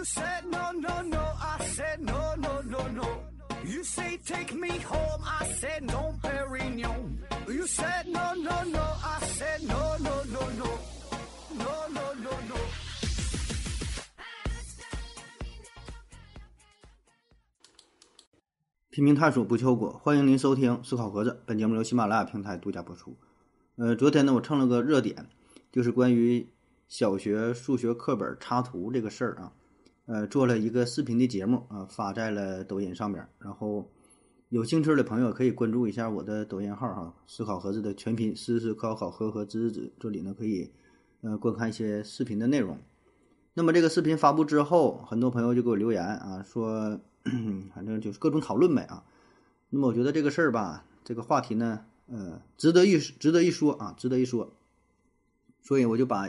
You said no, no, no, I said no, no, no, no. You say take me home, I said no, Perignon. You said no, no, no, I said no, no, no, no. No, no, no, no. 拼命探索不求果，欢迎您收听思考盒子。本节目由喜马拉雅平台独家播出。呃，昨天呢，我蹭了个热点，就是关于小学数学课本插图这个事儿啊。呃，做了一个视频的节目啊，发在了抖音上面。然后有兴趣的朋友可以关注一下我的抖音号哈，思考盒子的全拼思思考考和和知知，这里呢可以呃观看一些视频的内容。那么这个视频发布之后，很多朋友就给我留言啊，说 反正就是各种讨论呗啊。那么我觉得这个事儿吧，这个话题呢，呃，值得一值得一说啊，值得一说。所以我就把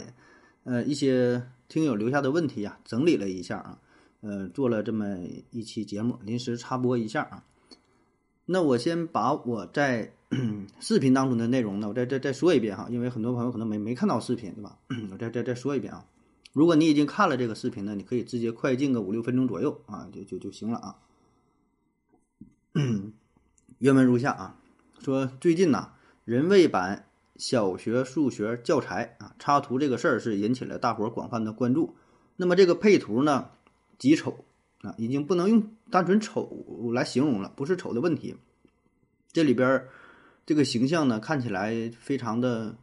呃一些听友留下的问题啊整理了一下啊，呃，做了这么一期节目，临时插播一下啊。那我先把我在 视频当中的内容呢，我再再再说一遍哈，因为很多朋友可能没没看到视频，对吧？我再再再说一遍啊。如果你已经看了这个视频呢，你可以直接快进个五六分钟左右啊，就就就行了啊。原文如下啊，说最近呐，人为版小学数学教材啊插图这个事儿是引起了大伙儿广泛的关注。那么这个配图呢，极丑啊，已经不能用单纯丑来形容了，不是丑的问题。这里边这个形象呢，看起来非常的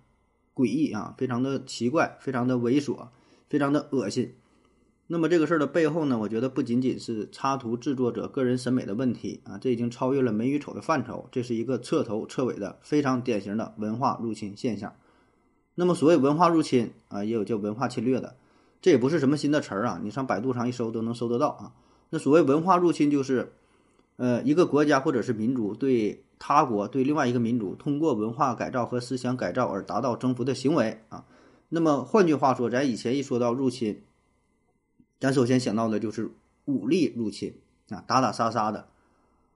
诡异啊，非常的奇怪，非常的猥琐，非常的恶心。那么这个事儿的背后呢，我觉得不仅仅是插图制作者个人审美的问题啊，这已经超越了美与丑的范畴，这是一个彻头彻尾的非常典型的文化入侵现象。那么所谓文化入侵啊，也有叫文化侵略的，这也不是什么新的词儿啊，你上百度上一搜都能搜得到啊。那所谓文化入侵，就是呃一个国家或者是民族对他国对另外一个民族通过文化改造和思想改造而达到征服的行为啊。那么换句话说，咱以前一说到入侵。咱首先想到的就是武力入侵啊，打打杀杀的，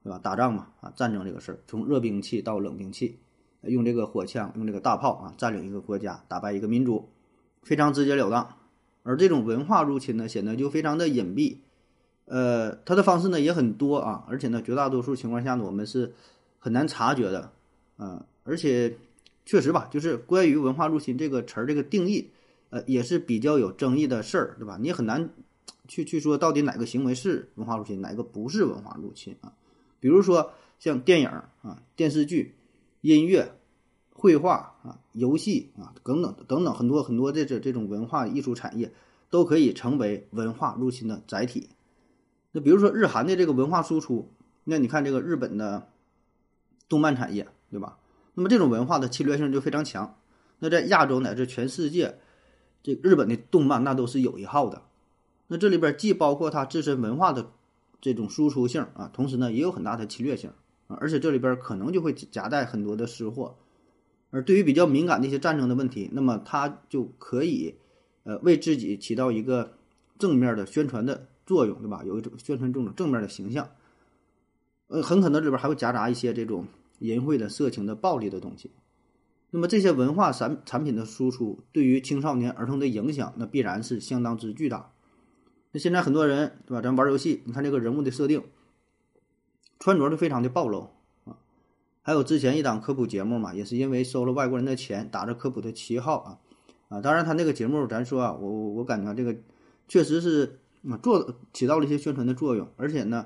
对吧？打仗嘛，啊，战争这个事儿，从热兵器到冷兵器，用这个火枪，用这个大炮啊，占领一个国家，打败一个民族，非常直截了当。而这种文化入侵呢，显得就非常的隐蔽，呃，它的方式呢也很多啊，而且呢，绝大多数情况下呢，我们是很难察觉的，啊，而且确实吧，就是关于文化入侵这个词儿这个定义，呃，也是比较有争议的事儿，对吧？你很难。去去说到底哪个行为是文化入侵，哪个不是文化入侵啊？比如说像电影啊、电视剧、音乐、绘画啊、游戏啊等等等等很多很多的这这种文化艺术产业都可以成为文化入侵的载体。那比如说日韩的这个文化输出，那你看这个日本的动漫产业，对吧？那么这种文化的侵略性就非常强。那在亚洲乃至全世界，这日本的动漫那都是有一号的。那这里边既包括它自身文化的这种输出性啊，同时呢也有很大的侵略性啊，而且这里边可能就会夹带很多的失货。而对于比较敏感的一些战争的问题，那么它就可以呃为自己起到一个正面的宣传的作用，对吧？有一种宣传这种正面的形象。呃，很可能里边还会夹杂一些这种淫秽的、色情的、暴力的东西。那么这些文化产产品的输出对于青少年儿童的影响，那必然是相当之巨大。那现在很多人对吧？咱玩游戏，你看这个人物的设定，穿着都非常的暴露啊。还有之前一档科普节目嘛，也是因为收了外国人的钱，打着科普的旗号啊啊。当然他那个节目，咱说啊，我我我感觉这个确实是啊做起到了一些宣传的作用，而且呢，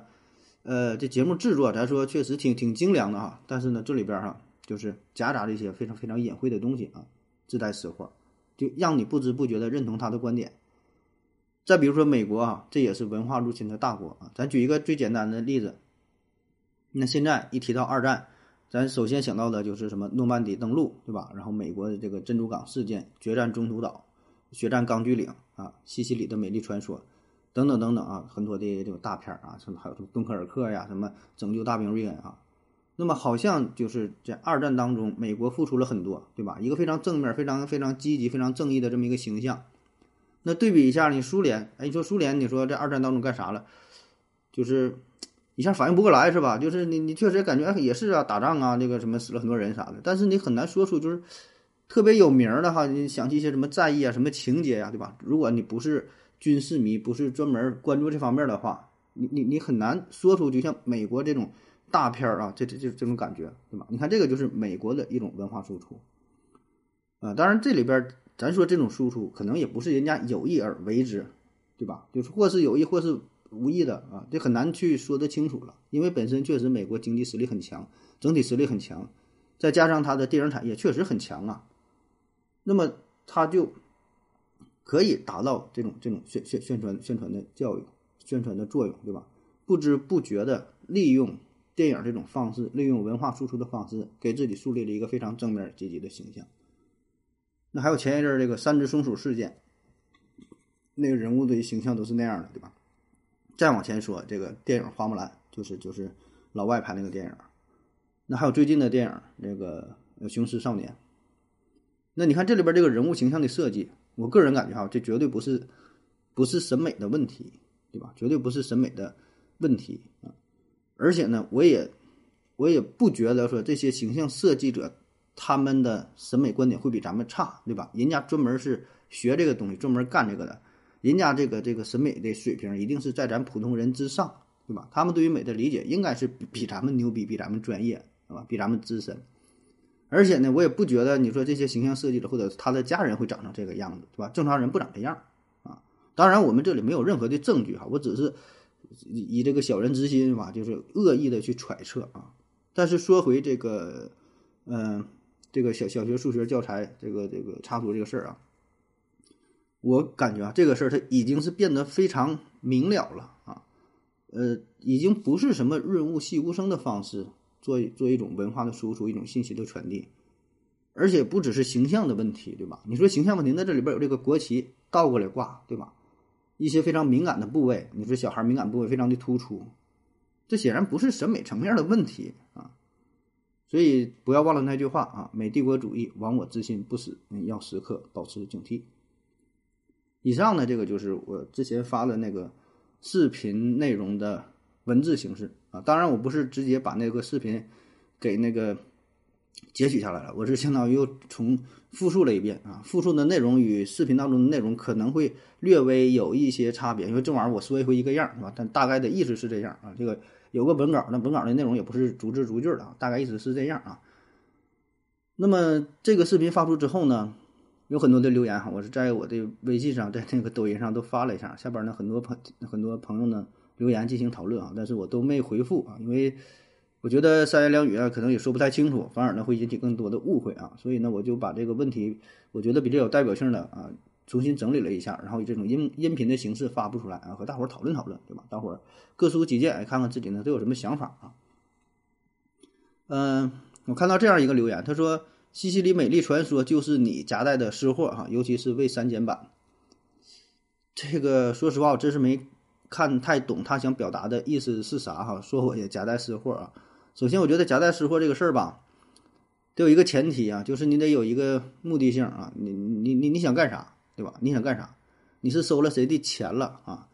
呃，这节目制作咱说确实挺挺精良的哈。但是呢，这里边哈就是夹杂着一些非常非常隐晦的东西啊，自带私货，就让你不知不觉的认同他的观点。再比如说美国啊，这也是文化入侵的大国啊。咱举一个最简单的例子，那现在一提到二战，咱首先想到的就是什么诺曼底登陆，对吧？然后美国的这个珍珠港事件、决战中途岛、血战钢锯岭啊、西西里的美丽传说等等等等啊，很多的这种大片啊，什么还有什么敦刻尔克呀，什么拯救大兵瑞恩啊。那么好像就是在二战当中，美国付出了很多，对吧？一个非常正面、非常非常积极、非常正义的这么一个形象。那对比一下，你苏联，哎，你说苏联，你说在二战当中干啥了？就是一下反应不过来，是吧？就是你，你确实感觉哎也是啊，打仗啊，这个什么死了很多人啥的，但是你很难说出就是特别有名的哈，你想起一些什么战役啊，什么情节呀，对吧？如果你不是军事迷，不是专门关注这方面的话，你你你很难说出就像美国这种大片儿啊，这这这这种感觉，对吧？你看这个就是美国的一种文化输出，啊，当然这里边咱说这种输出，可能也不是人家有意而为之，对吧？就是或是有意，或是无意的啊，这很难去说得清楚了，因为本身确实美国经济实力很强，整体实力很强，再加上它的电影产业确实很强啊，那么它就可以达到这种这种宣宣宣传宣传的教育、宣传的作用，对吧？不知不觉的利用电影这种方式，利用文化输出的方式，给自己树立了一个非常正面积极的形象。那还有前一阵这个三只松鼠事件，那个人物的形象都是那样的，对吧？再往前说，这个电影《花木兰》就是就是老外拍那个电影。那还有最近的电影，那个《雄狮少年》。那你看这里边这个人物形象的设计，我个人感觉哈，这绝对不是不是审美的问题，对吧？绝对不是审美的问题啊！而且呢，我也我也不觉得说这些形象设计者他们的审美观点会比咱们差，对吧？人家专门是学这个东西，专门干这个的，人家这个这个审美的水平一定是在咱普通人之上，对吧？他们对于美的理解应该是比比咱们牛逼，比咱们专业。对吧？比咱们资深，而且呢，我也不觉得你说这些形象设计者或者他的家人会长成这个样子，对吧？正常人不长这样啊。当然，我们这里没有任何的证据哈，我只是以这个小人之心吧，就是恶意的去揣测啊。但是说回这个，嗯，这个小小学数学教材这个这个插图这个事儿啊，我感觉啊，这个事儿它已经是变得非常明了了啊，呃，已经不是什么润物细无声的方式。做做一种文化的输出，一种信息的传递，而且不只是形象的问题，对吧？你说形象问题，那这里边有这个国旗倒过来挂，对吧？一些非常敏感的部位，你说小孩敏感部位非常的突出，这显然不是审美层面的问题。所以不要忘了那句话啊：美帝国主义亡我之心不死，要时刻保持警惕。以上呢，这个就是我之前发的那个视频内容的文字形式。啊，当然我不是直接把那个视频给那个截取下来了，我是相当于又重复述了一遍啊。复述的内容与视频当中的内容可能会略微有一些差别，因为这玩意儿我说一回一个样是吧？但大概的意思是这样啊。这个有个文稿，那文稿的内容也不是逐字逐句的啊，大概意思是这样啊。那么这个视频发出之后呢，有很多的留言哈，我是在我的微信上，在那个抖音上都发了一下，下边呢很多朋很多朋友呢。留言进行讨论啊，但是我都没回复啊，因为我觉得三言两语啊，可能也说不太清楚，反而呢会引起更多的误会啊，所以呢我就把这个问题，我觉得比较有代表性的啊，重新整理了一下，然后以这种音音频的形式发布出来啊，和大伙儿讨论讨论，对吧？大伙儿各抒己见，看看自己呢都有什么想法啊。嗯，我看到这样一个留言，他说：“西西里美丽传说就是你夹带的私货哈，尤其是未删减版。”这个说实话，我真是没。看太懂他想表达的意思是啥哈？说我也夹带私货啊。首先，我觉得夹带私货这个事儿吧，得有一个前提啊，就是你得有一个目的性啊。你你你你想干啥，对吧？你想干啥？你是收了谁的钱了啊？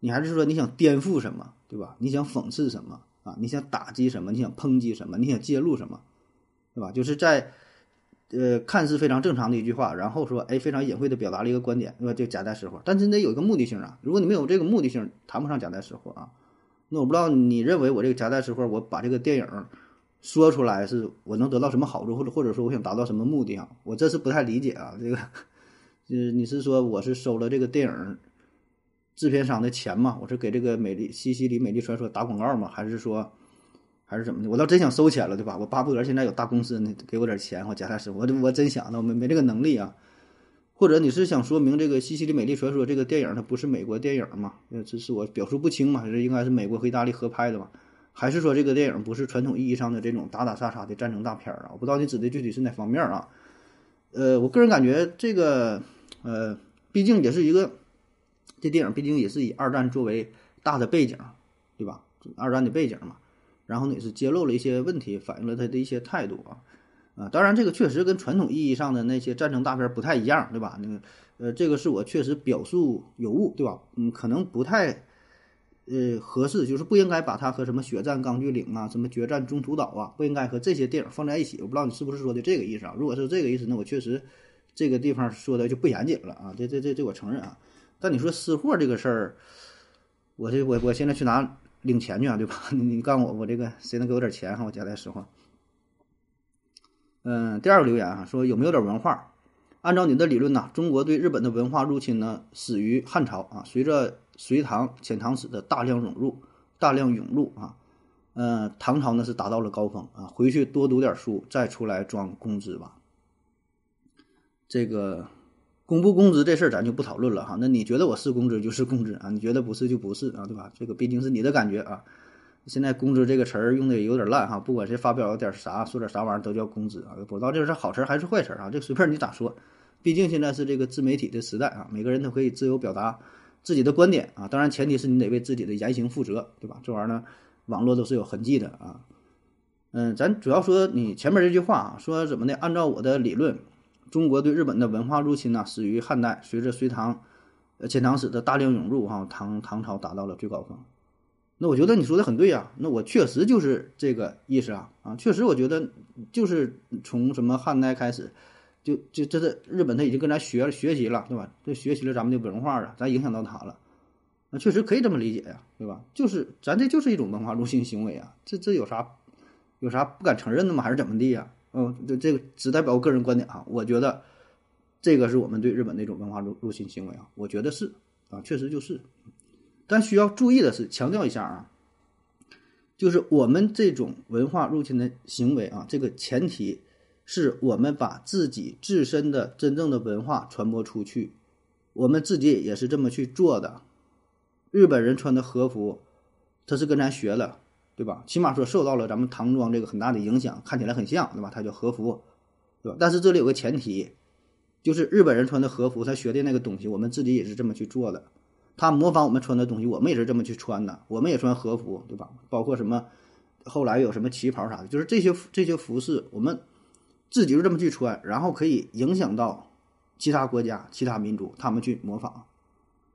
你还是说你想颠覆什么，对吧？你想讽刺什么啊？你想打击什么？你想抨击什么？你想揭露什么，对吧？就是在。呃，看似非常正常的一句话，然后说，哎，非常隐晦的表达了一个观点，对吧？就夹带私货，但是你得有一个目的性啊。如果你没有这个目的性，谈不上夹带私货啊。那我不知道你认为我这个夹带私货，我把这个电影说出来，是我能得到什么好处，或者或者说我想达到什么目的啊？我这是不太理解啊。这个，就是你是说我是收了这个电影制片商的钱吗？我是给这个美丽西西里美丽传说打广告吗？还是说？还是怎么的？我倒真想收钱了，对吧？我巴不得现在有大公司呢，给我点钱，我夹带私。我我真想呢，我没没这个能力啊。或者你是想说明这个《西西里美丽传说》这个电影它不是美国电影吗？这是我表述不清嘛？这应该是美国和意大利合拍的嘛？还是说这个电影不是传统意义上的这种打打杀杀的战争大片啊？我不知道你指的具体是哪方面啊？呃，我个人感觉这个呃，毕竟也是一个这电影，毕竟也是以二战作为大的背景，对吧？二战的背景嘛。然后呢，也是揭露了一些问题，反映了他的一些态度啊，啊，当然这个确实跟传统意义上的那些战争大片不太一样，对吧？那个，呃，这个是我确实表述有误，对吧？嗯，可能不太，呃，合适，就是不应该把它和什么《血战钢锯岭》啊、什么《决战中途岛》啊，不应该和这些电影放在一起。我不知道你是不是说的这个意思啊？如果是这个意思，那我确实这个地方说的就不严谨了啊，这这这这我承认啊。但你说私货这个事儿，我这我我现在去哪领钱去啊？对吧？你你告诉我，我这个谁能给我点钱哈？我夹带实话。嗯，第二个留言啊，说有没有点文化？按照你的理论呢，中国对日本的文化入侵呢，始于汉朝啊，随着隋唐、遣唐使的大量涌入、大量涌入啊，嗯，唐朝呢是达到了高峰啊，回去多读点书，再出来装工资吧。这个公不公职这事儿咱就不讨论了哈。那你觉得我是公职就是公职啊，你觉得不是就不是啊，对吧？这个毕竟是你的感觉啊。现在“工资”这个词儿用的有点烂哈，不管谁发表点啥，说点啥玩意儿都叫工资啊，不知道这是好词还是坏词啊？这随便你咋说，毕竟现在是这个自媒体的时代啊，每个人都可以自由表达自己的观点啊，当然前提是你得为自己的言行负责，对吧？这玩意儿呢，网络都是有痕迹的啊。嗯，咱主要说你前面这句话啊，说怎么的？按照我的理论，中国对日本的文化入侵呢，始于汉代，随着隋唐、呃遣唐使的大量涌入，哈，唐唐朝达到了最高峰。那我觉得你说的很对呀，那我确实就是这个意思啊啊，确实我觉得就是从什么汉代开始，就就这是日本他已经跟咱学学习了，对吧？就学习了咱们的文化了，咱影响到他了，那确实可以这么理解呀，对吧？就是咱这就是一种文化入侵行为啊，这这有啥有啥不敢承认的吗？还是怎么地呀？嗯，这这个只代表我个人观点啊，我觉得这个是我们对日本的一种文化入入侵行为啊，我觉得是啊，确实就是。但需要注意的是，强调一下啊，就是我们这种文化入侵的行为啊，这个前提是我们把自己自身的真正的文化传播出去，我们自己也是这么去做的。日本人穿的和服，他是跟咱学了，对吧？起码说受到了咱们唐装这个很大的影响，看起来很像，对吧？它叫和服，对吧？但是这里有个前提，就是日本人穿的和服，他学的那个东西，我们自己也是这么去做的。他模仿我们穿的东西，我们也是这么去穿的。我们也穿和服，对吧？包括什么，后来有什么旗袍啥的，就是这些这些服饰，我们自己就这么去穿，然后可以影响到其他国家、其他民族，他们去模仿。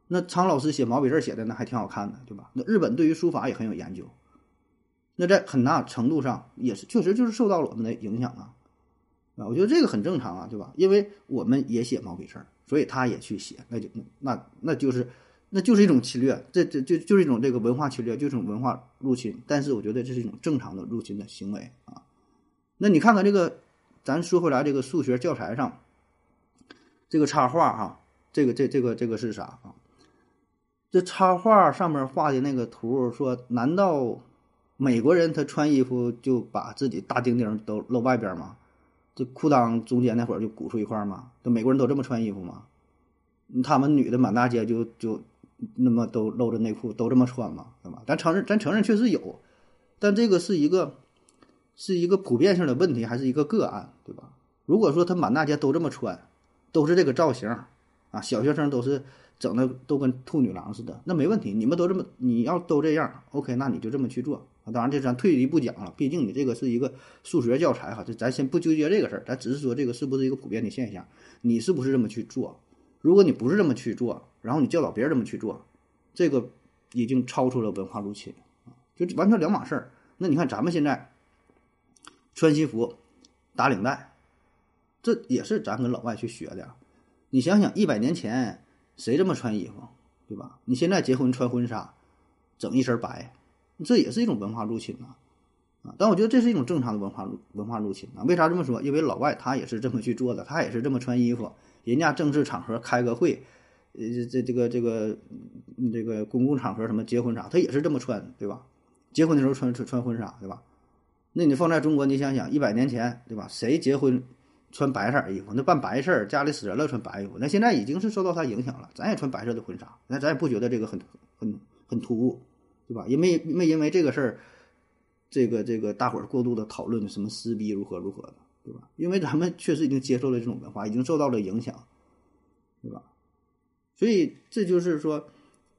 那苍老师写毛笔字写的那还挺好看的，对吧？那日本对于书法也很有研究，那在很大程度上也是确实就是受到了我们的影响啊。啊，我觉得这个很正常啊，对吧？因为我们也写毛笔字，所以他也去写，那就那那就是。那就是一种侵略，这这就就是一种这个文化侵略，就是种文化入侵。但是我觉得这是一种正常的入侵的行为啊。那你看看这个，咱说回来，这个数学教材上这个插画哈，这个这这个这个是啥啊？这插画上面画的那个图，说难道美国人他穿衣服就把自己大丁丁都露外边吗？这裤裆中间那会儿就鼓出一块嘛？这美国人都这么穿衣服吗？他们女的满大街就就。那么都露着内裤都这么穿嘛？对吧？咱承认，咱承认确实有，但这个是一个是一个普遍性的问题，还是一个个案，对吧？如果说他满大街都这么穿，都是这个造型啊，小学生都是整的都跟兔女郎似的，那没问题。你们都这么，你要都这样，OK，那你就这么去做当然，这咱退一步讲了，毕竟你这个是一个数学教材哈，这咱先不纠结这个事儿，咱只是说这个是不是一个普遍的现象，你是不是这么去做？如果你不是这么去做，然后你教导别人这么去做，这个已经超出了文化入侵，就完全两码事儿。那你看咱们现在穿西服、打领带，这也是咱跟老外去学的。你想想，一百年前谁这么穿衣服，对吧？你现在结婚穿婚纱，整一身白，这也是一种文化入侵啊啊！但我觉得这是一种正常的文化文化入侵啊。为啥这么说？因为老外他也是这么去做的，他也是这么穿衣服。人家正式场合开个会，呃，这这个这个这个公共场合什么结婚啥，他也是这么穿，对吧？结婚的时候穿穿穿婚纱，对吧？那你放在中国，你想想，一百年前，对吧？谁结婚穿白色衣服？那办白事儿，家里死人了穿白衣服。那现在已经是受到他影响了，咱也穿白色的婚纱，那咱也不觉得这个很很很突兀，对吧？也没没因为这个事儿，这个这个大伙儿过度的讨论什么撕逼如何如何的。对吧？因为咱们确实已经接受了这种文化，已经受到了影响，对吧？所以这就是说，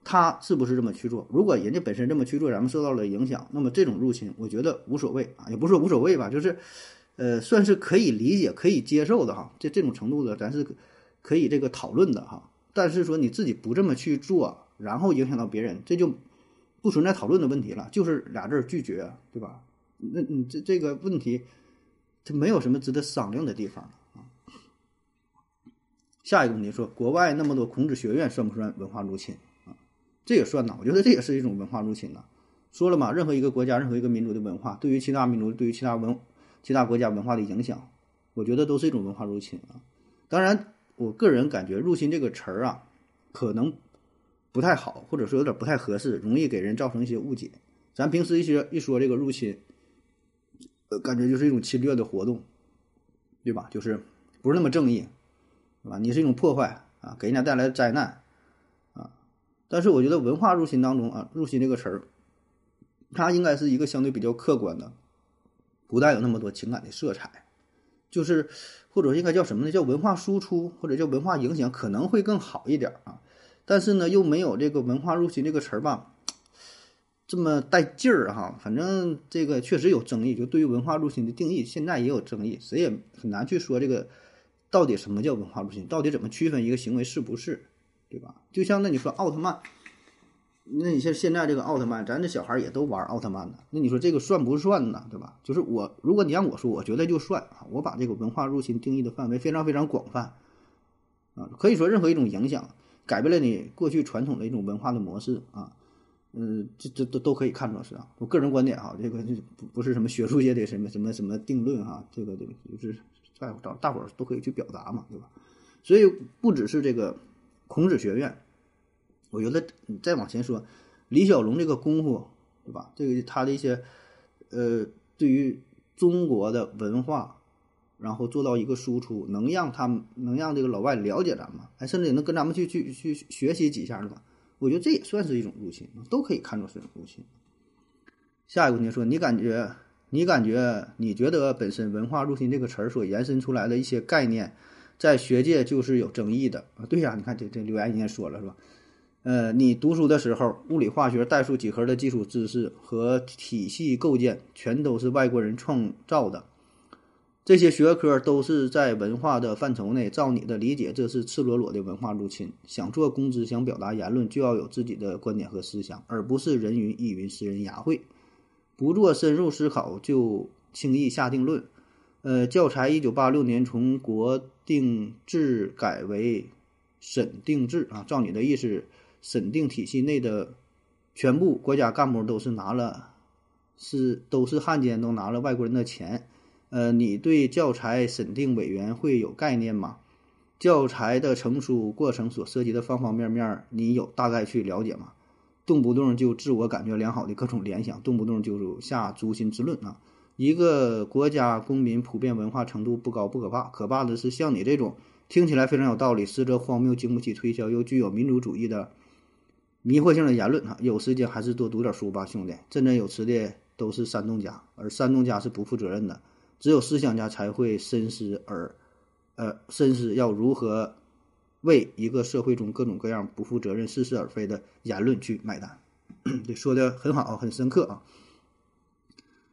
他是不是这么去做？如果人家本身这么去做，咱们受到了影响，那么这种入侵，我觉得无所谓啊，也不是无所谓吧，就是，呃，算是可以理解、可以接受的哈。这这种程度的，咱是可以这个讨论的哈。但是说你自己不这么去做，然后影响到别人，这就不存在讨论的问题了，就是俩字拒绝，对吧？那你这这个问题。它没有什么值得商量的地方啊。下一个问题说，国外那么多孔子学院算不算文化入侵啊？这也算呐，我觉得这也是一种文化入侵呐。说了嘛，任何一个国家、任何一个民族的文化，对于其他民族、对于其他文、其他国家文化的影响，我觉得都是一种文化入侵啊。当然，我个人感觉“入侵”这个词儿啊，可能不太好，或者说有点不太合适，容易给人造成一些误解。咱平时一些一说这个入侵，呃，感觉就是一种侵略的活动，对吧？就是不是那么正义。对吧？你是一种破坏啊，给人家带来灾难啊。但是我觉得文化入侵当中啊，入侵这个词儿，它应该是一个相对比较客观的，不带有那么多情感的色彩，就是或者应该叫什么呢？叫文化输出或者叫文化影响可能会更好一点啊。但是呢，又没有这个文化入侵这个词儿吧，这么带劲儿哈。反正这个确实有争议，就对于文化入侵的定义，现在也有争议，谁也很难去说这个。到底什么叫文化入侵？到底怎么区分一个行为是不是，对吧？就像那你说奥特曼，那你像现在这个奥特曼，咱这小孩也都玩奥特曼呢。那你说这个算不算呢？对吧？就是我，如果你让我说，我觉得就算啊。我把这个文化入侵定义的范围非常非常广泛啊，可以说任何一种影响改变了你过去传统的一种文化的模式啊，嗯，这这都都可以看作是啊。我个人观点哈，这个不不是什么学术界的什么什么什么定论哈，这个这个就是。在找大伙都可以去表达嘛，对吧？所以不只是这个孔子学院，我觉得你再往前说，李小龙这个功夫，对吧？这个他的一些呃，对于中国的文化，然后做到一个输出，能让他们能让这个老外了解咱们，还甚至也能跟咱们去去去学习几下，是吧？我觉得这也算是一种入侵，都可以看作是一种入侵。下一个问题说，你感觉？你感觉你觉得本身“文化入侵”这个词儿所延伸出来的一些概念，在学界就是有争议的啊？对呀，你看这这留言也说了是吧？呃，你读书的时候，物理、化学、代数、几何的基础知识和体系构建全都是外国人创造的，这些学科都是在文化的范畴内。照你的理解，这是赤裸裸的文化入侵。想做公知，想表达言论，就要有自己的观点和思想，而不是人云亦云、拾人牙慧。不做深入思考就轻易下定论，呃，教材一九八六年从国定制改为审定制啊，照你的意思，审定体系内的全部国家干部都是拿了，是都是汉奸，都拿了外国人的钱，呃，你对教材审定委员会有概念吗？教材的成书过程所涉及的方方面面，你有大概去了解吗？动不动就自我感觉良好的各种联想，动不动就下诛心之论啊！一个国家公民普遍文化程度不高不可怕，可怕的是像你这种听起来非常有道理，实则荒谬、经不起推销，又具有民族主义的迷惑性的言论啊！有时间还是多读点书吧，兄弟！振振有词的都是煽动家，而煽动家是不负责任的，只有思想家才会深思而，呃，深思要如何。为一个社会中各种各样不负责任、似是而非的言论去买单，对，说的很好，很深刻啊。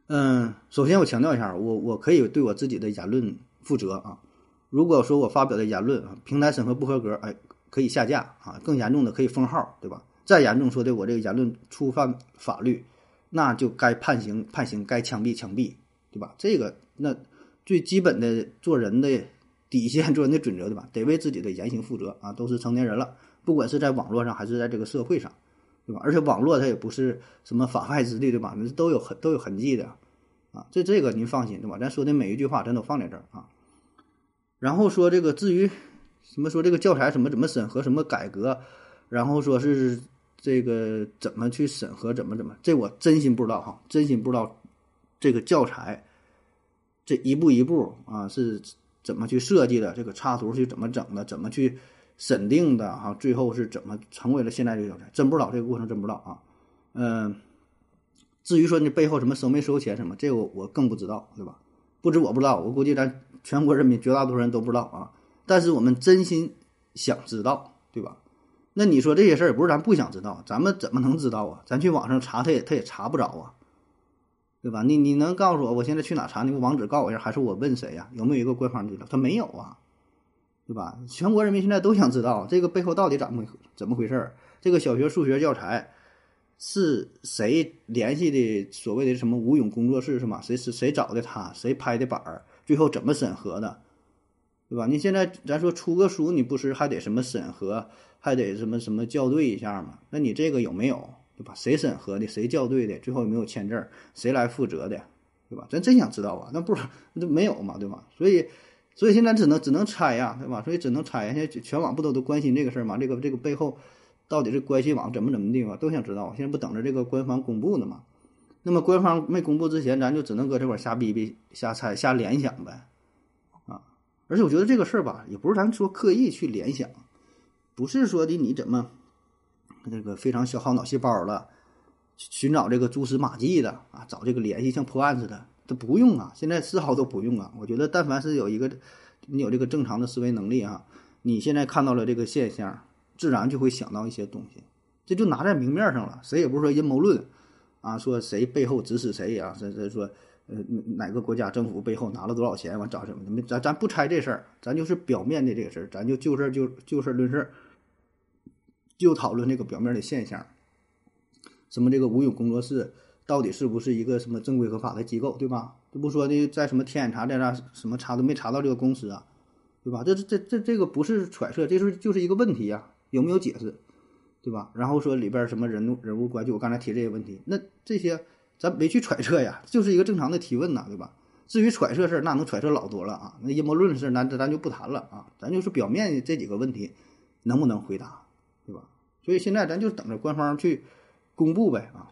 嗯，首先我强调一下，我我可以对我自己的言论负责啊。如果说我发表的言论啊，平台审核不合格，哎，可以下架啊。更严重的可以封号，对吧？再严重说的我这个言论触犯法律，那就该判刑，判刑该枪毙，枪毙，对吧？这个那最基本的做人的。底线做人的准则，对吧？得为自己的言行负责啊！都是成年人了，不管是在网络上还是在这个社会上，对吧？而且网络它也不是什么法外之地，对吧？那都有痕都有痕迹的啊！这这个您放心，对吧？咱说的每一句话，咱都放在这儿啊。然后说这个至于什么说这个教材怎么怎么审核，什么改革，然后说是这个怎么去审核，怎么怎么，这我真心不知道哈，真心不知道这个教材这一步一步啊是。怎么去设计的？这个插图是怎么整的？怎么去审定的？哈，最后是怎么成为了现在这个教材？真不知道这个过程，真不知道啊。嗯，至于说你背后什么收没收钱什么，这个我更不知道，对吧？不止我不知道，我估计咱全国人民绝大多数人都不知道啊。但是我们真心想知道，对吧？那你说这些事儿也不是咱不想知道，咱们怎么能知道啊？咱去网上查，他也他也查不着啊。对吧？你你能告诉我，我现在去哪查？那个网址告诉我一下，还是我问谁呀？有没有一个官方资料？他没有啊，对吧？全国人民现在都想知道这个背后到底怎么怎么回事儿？这个小学数学教材是谁联系的？所谓的什么吴勇工作室是吗？谁是谁找的他？谁拍的板儿？最后怎么审核的？对吧？你现在咱说出个书，你不是还得什么审核，还得什么什么校对一下吗？那你这个有没有，对吧？谁审核的？谁校对的？最后有没有签字？谁来负责的？对吧？咱真想知道啊，那不是那没有嘛，对吧？所以，所以现在只能只能猜呀，对吧？所以只能猜呀。现在全网不都都关心这个事儿吗？这个这个背后到底是关系网怎么怎么地嘛，都想知道。现在不等着这个官方公布呢吗？那么官方没公布之前，咱就只能搁这块瞎逼逼、瞎猜、瞎联想呗，啊！而且我觉得这个事儿吧，也不是咱说刻意去联想，不是说的你怎么这个非常消耗脑细胞了，寻找这个蛛丝马迹的啊，找这个联系像破案似的，这不用啊，现在丝毫都不用啊。我觉得但凡是有一个你有这个正常的思维能力啊，你现在看到了这个现象，自然就会想到一些东西，这就拿在明面上了，谁也不是说阴谋论。啊，说谁背后指使谁啊？这这说，呃，哪个国家政府背后拿了多少钱？完找什么？咱咱不猜这事儿，咱就是表面的这个事儿，咱就就事儿就就事论事儿，就讨论这个表面的现象。什么这个吴勇工作室到底是不是一个什么正规合法的机构，对吧？这不说的在什么天眼查在那什么查都没查到这个公司啊，对吧？这这这这个不是揣测，这是就是一个问题呀，有没有解释？对吧？然后说里边什么人人物关系，我刚才提这些问题，那这些咱没去揣测呀，就是一个正常的提问呐，对吧？至于揣测事儿，那能揣测老多了啊。那阴谋论的事儿，咱咱就不谈了啊。咱就是表面这几个问题，能不能回答，所以现在咱就等着官方去公布呗啊。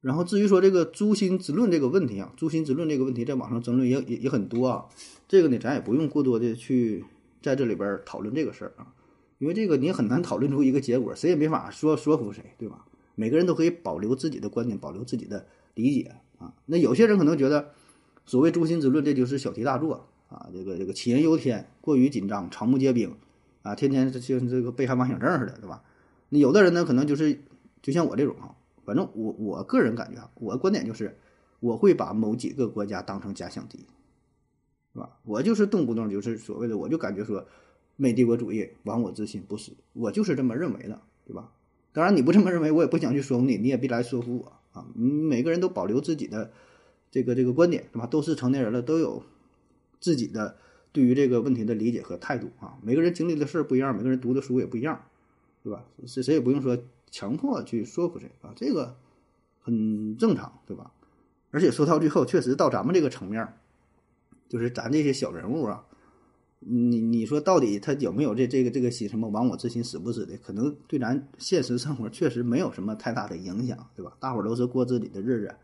然后至于说这个诛心之论这个问题啊，诛心之论这个问题，在网上争论也也也很多啊。这个呢，咱也不用过多的去在这里边讨论这个事儿啊。因为这个你很难讨论出一个结果，谁也没法说说服谁，对吧？每个人都可以保留自己的观点，保留自己的理解啊。那有些人可能觉得，所谓诛心之论，这就是小题大做啊。这个这个杞人忧天，过于紧张，草木皆兵啊，天天就像这个被害妄想症似的，对吧？那有的人呢，可能就是就像我这种啊，反正我我个人感觉啊，我的观点就是，我会把某几个国家当成假想敌，是吧？我就是动不动就是所谓的，我就感觉说。美帝国主义亡我之心不死，我就是这么认为的，对吧？当然你不这么认为，我也不想去说服你，你也别来说服我啊！每个人都保留自己的这个这个观点，是吧？都是成年人了，都有自己的对于这个问题的理解和态度啊！每个人经历的事儿不一样，每个人读的书也不一样，对吧？谁谁也不用说强迫去说服谁啊，这个很正常，对吧？而且说到最后，确实到咱们这个层面，就是咱这些小人物啊。你你说到底他有没有这这个这个心什么亡我之心死不死的？可能对咱现实生活确实没有什么太大的影响，对吧？大伙儿都是过自己的日子，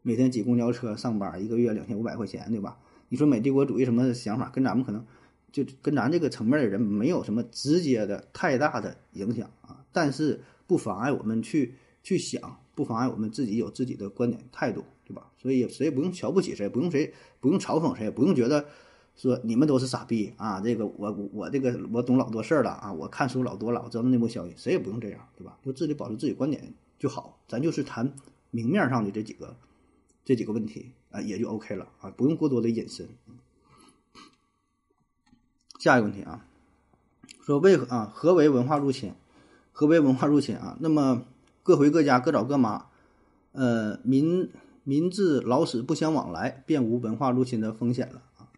每天挤公交车上班，一个月两千五百块钱，对吧？你说美帝国主义什么想法，跟咱们可能就跟咱这个层面的人没有什么直接的太大的影响啊。但是不妨碍我们去去想，不妨碍我们自己有自己的观点态度，对吧？所以谁也不用瞧不起谁，不用谁不用嘲讽谁，不用觉得。说你们都是傻逼啊！这个我我这个我懂老多事儿了啊！我看书老多了，我知道内幕消息，谁也不用这样，对吧？就自己保持自己观点就好。咱就是谈明面上的这几个这几个问题啊，也就 OK 了啊，不用过多的引申。下一个问题啊，说为何啊？何为文化入侵？何为文化入侵啊？那么各回各家，各找各妈，呃，民民至老死不相往来，便无文化入侵的风险了啊。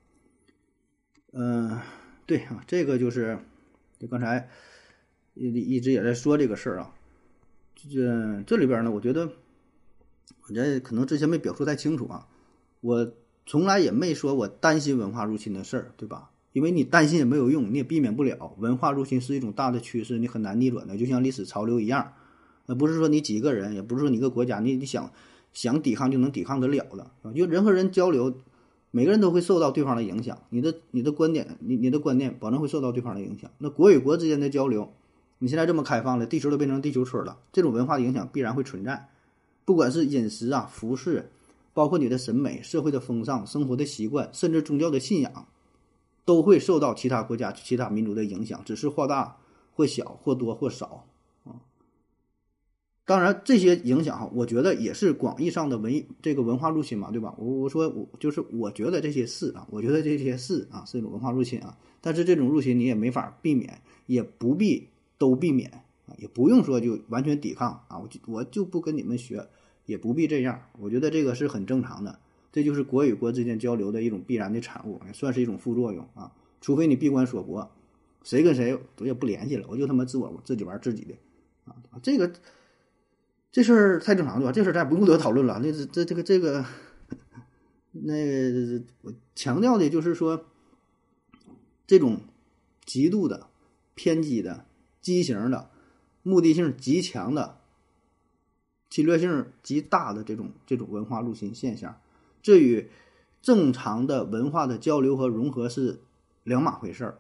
嗯，对啊，这个就是，就刚才一一直也在说这个事儿啊。这这里边呢，我觉得我觉得可能之前没表述太清楚啊。我从来也没说我担心文化入侵的事儿，对吧？因为你担心也没有用，你也避免不了。文化入侵是一种大的趋势，你很难逆转的，就像历史潮流一样。那不是说你几个人，也不是说你一个国家，你你想想抵抗就能抵抗得了的。就人和人交流。每个人都会受到对方的影响，你的你的观点，你你的观念保证会受到对方的影响。那国与国之间的交流，你现在这么开放了，地球都变成地球村了，这种文化的影响必然会存在。不管是饮食啊、服饰，包括你的审美、社会的风尚、生活的习惯，甚至宗教的信仰，都会受到其他国家、其他民族的影响，只是或大或小、或多或少啊。当然，这些影响哈，我觉得也是广义上的文这个文化入侵嘛，对吧？我我说我就是我觉得这些是啊，我觉得这些是啊，是一种文化入侵啊。但是这种入侵你也没法避免，也不必都避免啊，也不用说就完全抵抗啊。我就我就不跟你们学，也不必这样。我觉得这个是很正常的。这就是国与国之间交流的一种必然的产物，也算是一种副作用啊。除非你闭关锁国，谁跟谁我也不联系了，我就他妈自我自己玩自己的啊。这个这事儿太正常了吧？这事儿咱也不用多讨论了。那这这个这个，那我强调的就是说，这种极度的偏激的、畸形的、目的性极强的。侵略性极大的这种这种文化入侵现象，这与正常的文化的交流和融合是两码回事儿，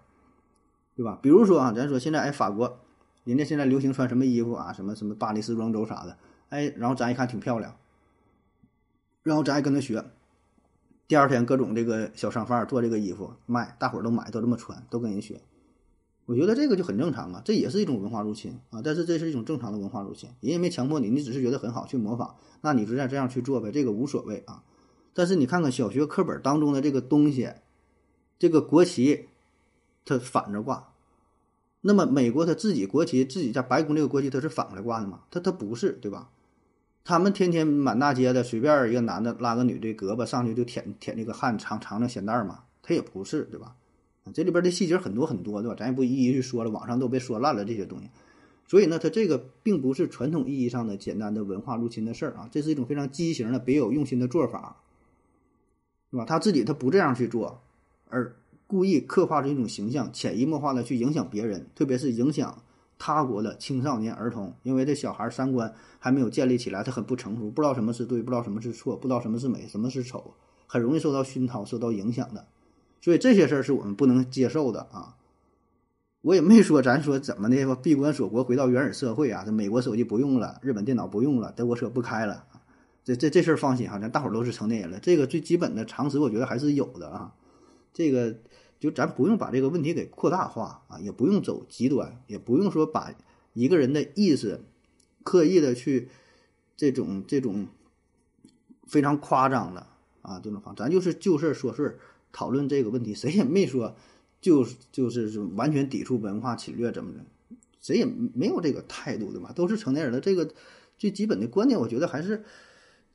对吧？比如说啊，咱说现在哎，法国人家现在流行穿什么衣服啊？什么什么巴黎时装周啥的，哎，然后咱一看挺漂亮，然后咱还跟他学，第二天各种这个小商贩做这个衣服卖，大伙儿都买，都这么穿，都跟人学。我觉得这个就很正常啊，这也是一种文化入侵啊，但是这是一种正常的文化入侵，人也没强迫你，你只是觉得很好去模仿，那你就再这样去做呗，这个无所谓啊。但是你看看小学课本当中的这个东西，这个国旗它反着挂，那么美国它自己国旗自己家白宫这个国旗它是反过来挂的吗？它它不是，对吧？他们天天满大街的随便一个男的拉个女的胳膊上去就舔舔这个汗长长的显带嘛，他也不是，对吧？这里边的细节很多很多，对吧？咱也不一一去说了，网上都被说烂了这些东西。所以呢，它这个并不是传统意义上的简单的文化入侵的事儿啊，这是一种非常畸形的、别有用心的做法，是吧？他自己他不这样去做，而故意刻画出一种形象，潜移默化的去影响别人，特别是影响他国的青少年儿童，因为这小孩三观还没有建立起来，他很不成熟，不知道什么是对，不知道什么是错，不知道什么是美，什么是丑，很容易受到熏陶、受到影响的。所以这些事儿是我们不能接受的啊！我也没说咱说怎么的闭关锁国回到原始社会啊，这美国手机不用了，日本电脑不用了，德国车不开了这这这事儿放心哈，咱大伙儿都是成年人了，这个最基本的常识我觉得还是有的啊。这个就咱不用把这个问题给扩大化啊，也不用走极端，也不用说把一个人的意思刻意的去这种这种非常夸张的啊这种方，咱就是就事说事儿。讨论这个问题，谁也没说，就是就是完全抵触文化侵略怎么的，谁也没有这个态度，的吧？都是成年人的这个最基本的观念，我觉得还是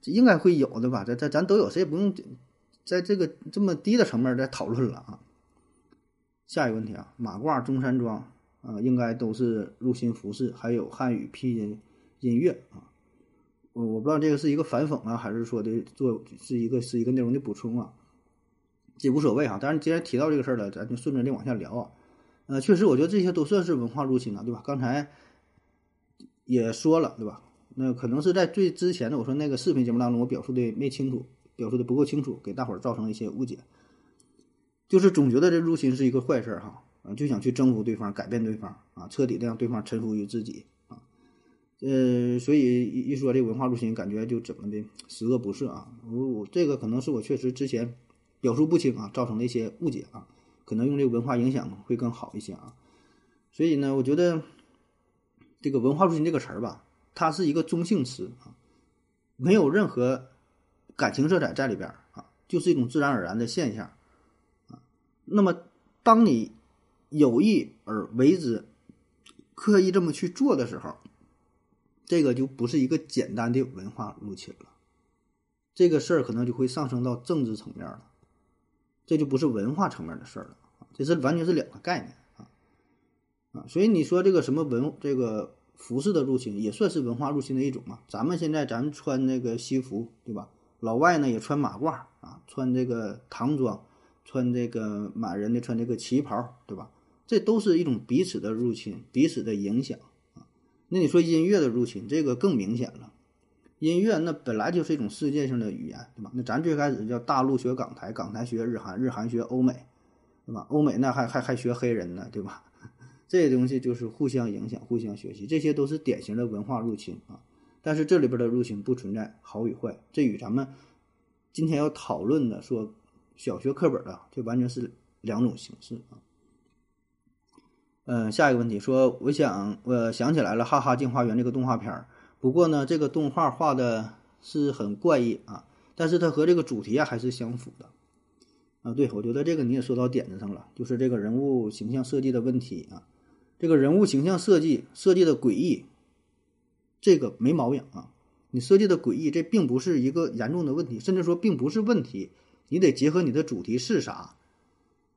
应该会有的吧。咱咱咱都有，谁也不用在这个这么低的层面再讨论了啊。下一个问题啊，马褂、中山装啊，应该都是入侵服饰，还有汉语拼音音乐啊。我我不知道这个是一个反讽啊，还是说的做是一个是一个内容的补充啊。这无所谓哈，但是既然提到这个事儿了，咱就顺着这往下聊啊。呃，确实，我觉得这些都算是文化入侵了，对吧？刚才也说了，对吧？那可能是在最之前的我说那个视频节目当中，我表述的没清楚，表述的不够清楚，给大伙儿造成了一些误解。就是总觉得这入侵是一个坏事儿哈，啊，就想去征服对方，改变对方啊，彻底的让对方臣服于自己啊。呃，所以一说这文化入侵，感觉就怎么的十恶不赦啊。我我这个可能是我确实之前。表述不清啊，造成了一些误解啊，可能用这个文化影响会更好一些啊。所以呢，我觉得这个文化入侵这个词儿吧，它是一个中性词啊，没有任何感情色彩在里边啊，就是一种自然而然的现象啊。那么，当你有意而为之，刻意这么去做的时候，这个就不是一个简单的文化入侵了，这个事儿可能就会上升到政治层面了。这就不是文化层面的事儿了这是完全是两个概念啊啊！所以你说这个什么文这个服饰的入侵也算是文化入侵的一种嘛？咱们现在咱们穿那个西服，对吧？老外呢也穿马褂啊，穿这个唐装，穿这个满人的穿这个旗袍，对吧？这都是一种彼此的入侵，彼此的影响啊。那你说音乐的入侵，这个更明显了。音乐那本来就是一种世界性的语言，对吧？那咱最开始叫大陆学港台，港台学日韩，日韩学欧美，对吧？欧美那还还还学黑人呢，对吧？这些东西就是互相影响、互相学习，这些都是典型的文化入侵啊。但是这里边的入侵不存在好与坏，这与咱们今天要讨论的说小学课本的，这完全是两种形式啊。嗯，下一个问题说，我想我想起来了，《哈哈镜花园》这个动画片儿。不过呢，这个动画画的是很怪异啊，但是它和这个主题啊还是相符的啊。对，我觉得这个你也说到点子上了，就是这个人物形象设计的问题啊。这个人物形象设计设计的诡异，这个没毛病啊。你设计的诡异，这并不是一个严重的问题，甚至说并不是问题。你得结合你的主题是啥。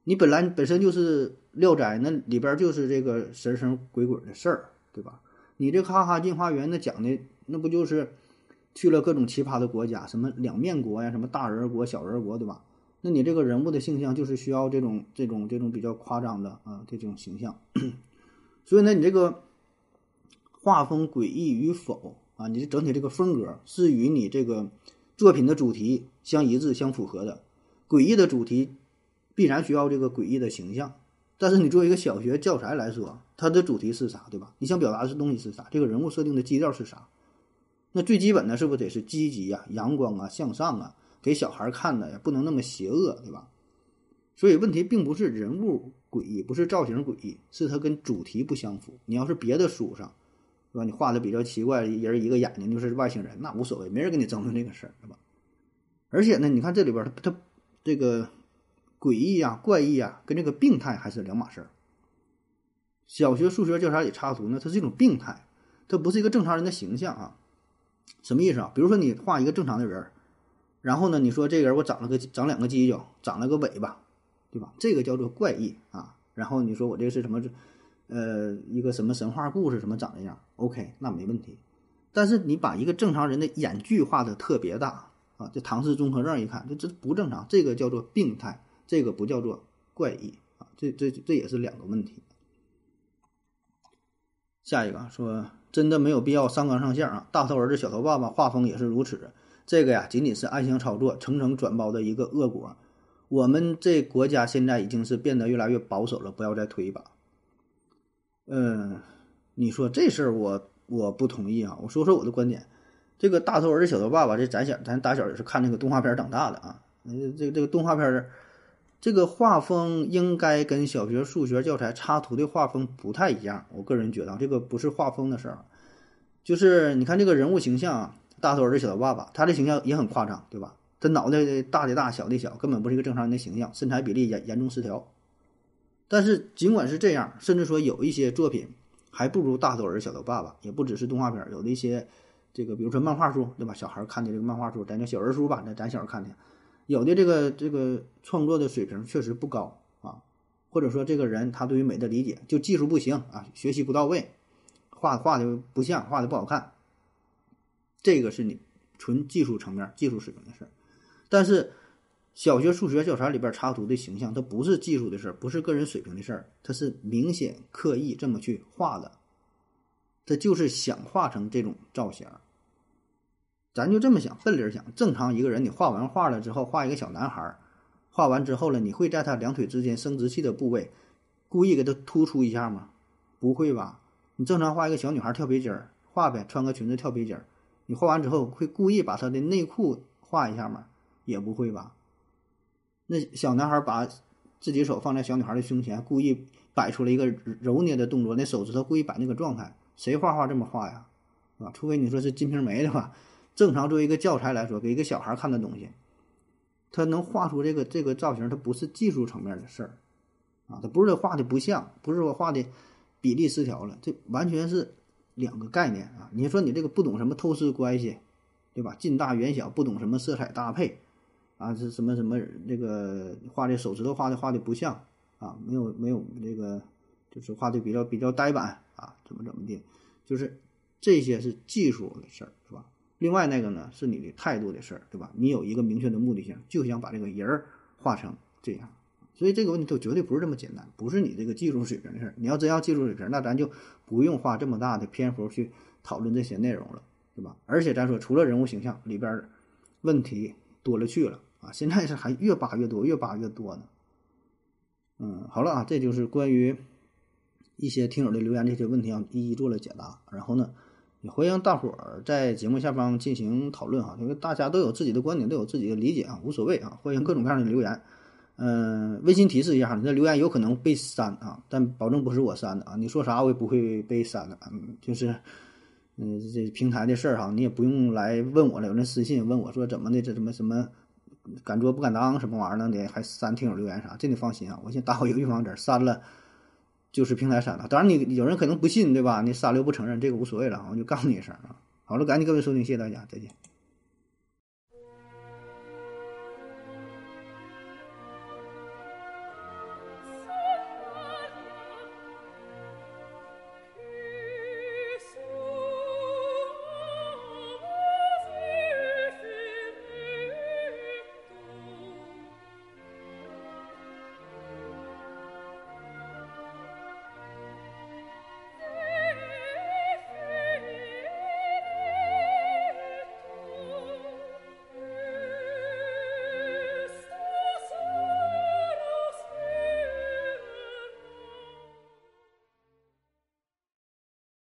你本来本身就是《聊斋》，那里边就是这个神神鬼鬼的事儿，对吧？你这《哈哈进花园》那讲的那不就是去了各种奇葩的国家，什么两面国呀，什么大人国、小人国，对吧？那你这个人物的形象就是需要这种这种这种比较夸张的啊这种形象。所以呢，你这个画风诡异与否啊，你整体这个风格是与你这个作品的主题相一致、相符合的。诡异的主题必然需要这个诡异的形象，但是你作为一个小学教材来说，它的主题是啥，对吧？你想表达的东西是啥？这个人物设定的基调是啥？那最基本的是不得是积极呀、阳光啊、向上啊，给小孩看的呀，不能那么邪恶，对吧？所以问题并不是人物诡异，不是造型诡异，是它跟主题不相符。你要是别的书上，对吧？你画的比较奇怪，人一个眼睛就是外星人，那无所谓，没人跟你争论这个事儿，对吧？而且呢，你看这里边它它这个诡异呀、怪异呀，跟这个病态还是两码事儿。小学数学教材里插图呢，它是一种病态，它不是一个正常人的形象啊。什么意思啊？比如说你画一个正常的人，然后呢，你说这个人我长了个长两个犄角，长了个尾巴。对吧？这个叫做怪异啊。然后你说我这个是什么？呃，一个什么神话故事？什么长这样？OK，那没问题。但是你把一个正常人的眼距画的特别大啊，这唐氏综合症一看，这这不正常。这个叫做病态，这个不叫做怪异啊。这这这也是两个问题。下一个说，真的没有必要上纲上线啊。大头儿子小头爸爸画风也是如此。这个呀，仅仅是暗箱操作、层层转包的一个恶果。我们这国家现在已经是变得越来越保守了，不要再推一把。嗯，你说这事儿我我不同意啊。我说说我的观点，这个大头儿子小头爸爸，这咱小咱打小也是看那个动画片长大的啊。这，这这个动画片这个画风应该跟小学数学教材插图的画风不太一样。我个人觉得这个不是画风的事儿，就是你看这个人物形象啊，大头儿子小头爸爸，他的形象也很夸张，对吧？这脑袋大的大小的小，根本不是一个正常人的形象，身材比例严严重失调。但是尽管是这样，甚至说有一些作品还不如大头儿子小头爸爸，也不只是动画片，有的一些这个，比如说漫画书，对吧？小孩看的这个漫画书，咱叫小人书吧，那咱小时候看的，有的这个这个创作的水平确实不高啊，或者说这个人他对于美的理解就技术不行啊，学习不到位，画画的不像，画的不好看，这个是你纯技术层面、技术水平的事儿。但是，小学数学教材里边插图的形象，它不是技术的事儿，不是个人水平的事儿，它是明显刻意这么去画的，它就是想画成这种造型。咱就这么想，笨理儿想，正常一个人，你画完画了之后，画一个小男孩，画完之后了，你会在他两腿之间生殖器的部位，故意给他突出一下吗？不会吧？你正常画一个小女孩跳皮筋儿，画呗，穿个裙子跳皮筋儿，你画完之后会故意把她的内裤画一下吗？也不会吧？那小男孩把自己手放在小女孩的胸前，故意摆出了一个揉捏的动作，那手指头故意摆那个状态，谁画画这么画呀？是吧？除非你说是《金瓶梅》的话，正常作为一个教材来说，给一个小孩看的东西，他能画出这个这个造型，它不是技术层面的事儿啊，他不是画的不像，不是说画的比例失调了，这完全是两个概念啊！你说你这个不懂什么透视关系，对吧？近大远小，不懂什么色彩搭配。啊，是什么什么这个画的手指头画的画的不像啊，没有没有这个，就是画的比较比较呆板啊，怎么怎么的，就是这些是技术的事儿，是吧？另外那个呢，是你的态度的事儿，对吧？你有一个明确的目的性，就想把这个人儿画成这样，所以这个问题都绝对不是这么简单，不是你这个技术水平的事儿。你要真要技术水平，那咱就不用花这么大的篇幅去讨论这些内容了，对吧？而且咱说，除了人物形象里边问题。多了去了啊！现在是还越扒越多，越扒越多呢。嗯，好了啊，这就是关于一些听友的留言这些问题啊，一一做了解答。然后呢，也欢迎大伙儿在节目下方进行讨论哈，因为大家都有自己的观点，都有自己的理解啊，无所谓啊，欢迎各种各样的留言。嗯，温馨提示一下，你的留言有可能被删啊，但保证不是我删的啊，你说啥我也不会被删的。嗯，就是。嗯，这平台的事儿哈，你也不用来问我了。有人私信问我说怎么的，这什么什么敢做不敢当什么玩意儿呢？得还删听友留言啥？这你放心啊，我先打好一个预防针，删了就是平台删了。当然你有人可能不信对吧？你删了又不承认，这个无所谓了，我就告诉你一声啊。好了，感谢各位收听，谢谢大家，再见。